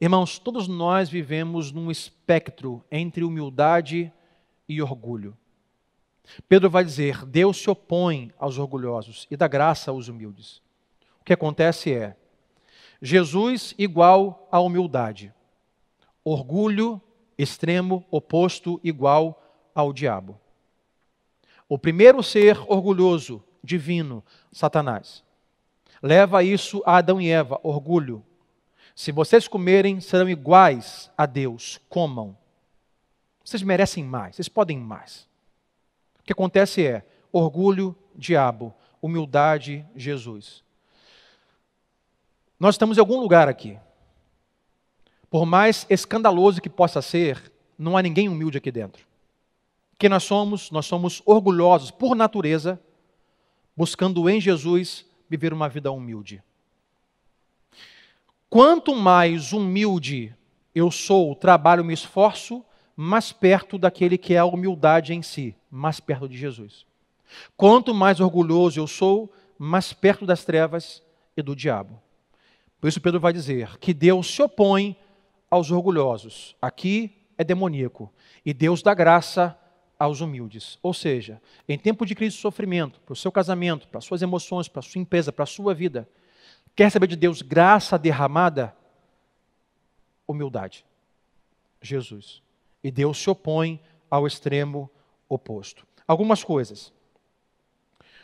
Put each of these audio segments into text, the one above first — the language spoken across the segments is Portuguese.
Irmãos, todos nós vivemos num espectro entre humildade e orgulho. Pedro vai dizer: Deus se opõe aos orgulhosos e dá graça aos humildes. O que acontece é Jesus igual à humildade, orgulho extremo oposto igual ao diabo. O primeiro ser orgulhoso, divino, Satanás, leva isso a Adão e Eva, orgulho. Se vocês comerem, serão iguais a Deus, comam. Vocês merecem mais, vocês podem mais. O que acontece é orgulho, diabo, humildade, Jesus. Nós estamos em algum lugar aqui. Por mais escandaloso que possa ser, não há ninguém humilde aqui dentro. Que nós somos, nós somos orgulhosos por natureza, buscando em Jesus viver uma vida humilde. Quanto mais humilde eu sou, trabalho, me esforço, mais perto daquele que é a humildade em si, mais perto de Jesus. Quanto mais orgulhoso eu sou, mais perto das trevas e do diabo. Por isso Pedro vai dizer que Deus se opõe aos orgulhosos. Aqui é demoníaco. E Deus dá graça aos humildes. Ou seja, em tempo de crise e sofrimento, para o seu casamento, para as suas emoções, para a sua empresa, para a sua vida, quer saber de Deus graça derramada? Humildade. Jesus. E Deus se opõe ao extremo oposto. Algumas coisas.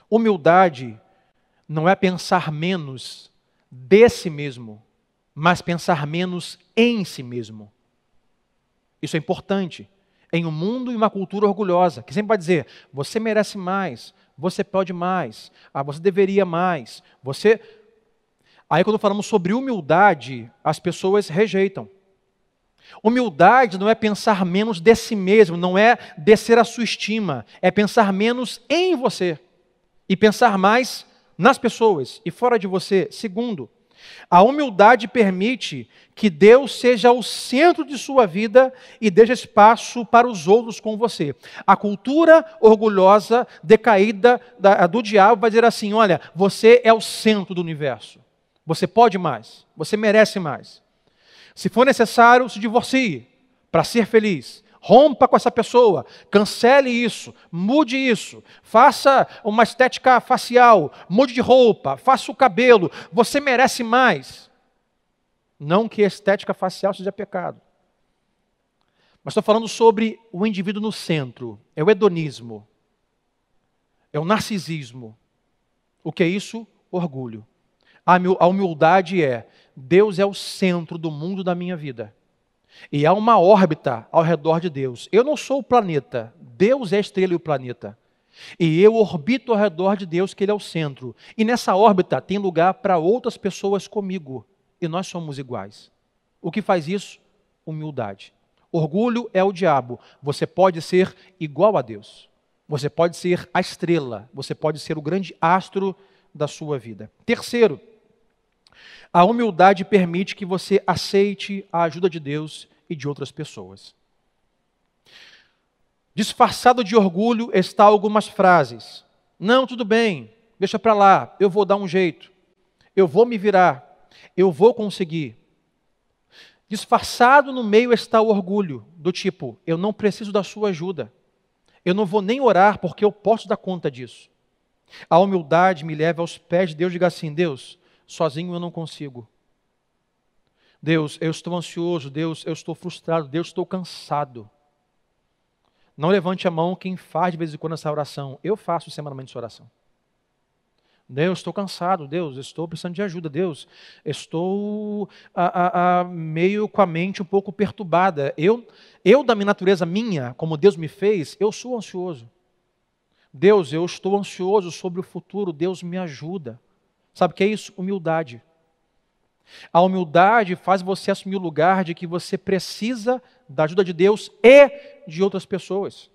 Humildade não é pensar menos de si mesmo, mas pensar menos em si mesmo. Isso é importante. Em um mundo e uma cultura orgulhosa, que sempre vai dizer: você merece mais, você pode mais, ah, você deveria mais, você. Aí, quando falamos sobre humildade, as pessoas rejeitam. Humildade não é pensar menos de si mesmo, não é descer a sua estima, é pensar menos em você e pensar mais nas pessoas e fora de você. Segundo, a humildade permite que Deus seja o centro de sua vida e deixe espaço para os outros com você. A cultura orgulhosa, decaída do diabo vai dizer assim: olha, você é o centro do universo. Você pode mais, você merece mais. Se for necessário, se divorcie para ser feliz. Rompa com essa pessoa, cancele isso, mude isso, faça uma estética facial, mude de roupa, faça o cabelo, você merece mais. Não que a estética facial seja pecado. Mas estou falando sobre o indivíduo no centro, é o hedonismo, é o narcisismo. O que é isso? Orgulho. A humildade é: Deus é o centro do mundo da minha vida. E há uma órbita ao redor de Deus. Eu não sou o planeta, Deus é a estrela e o planeta. E eu orbito ao redor de Deus, que Ele é o centro. E nessa órbita tem lugar para outras pessoas comigo. E nós somos iguais. O que faz isso? Humildade. Orgulho é o diabo. Você pode ser igual a Deus. Você pode ser a estrela. Você pode ser o grande astro da sua vida. Terceiro, a humildade permite que você aceite a ajuda de Deus e de outras pessoas. Disfarçado de orgulho está algumas frases. Não, tudo bem, deixa para lá, eu vou dar um jeito. Eu vou me virar, eu vou conseguir. Disfarçado no meio está o orgulho, do tipo, eu não preciso da sua ajuda. Eu não vou nem orar porque eu posso dar conta disso. A humildade me leva aos pés de Deus e diga assim: Deus, sozinho eu não consigo. Deus, eu estou ansioso, Deus, eu estou frustrado, Deus, estou cansado. Não levante a mão quem faz de vez em quando essa oração. Eu faço semanalmente essa oração. Deus, estou cansado, Deus, estou precisando de ajuda, Deus, estou a, a, a, meio com a mente um pouco perturbada. Eu, eu, da minha natureza minha, como Deus me fez, eu sou ansioso. Deus, eu estou ansioso sobre o futuro, Deus me ajuda. Sabe o que é isso? Humildade. A humildade faz você assumir o lugar de que você precisa da ajuda de Deus e de outras pessoas.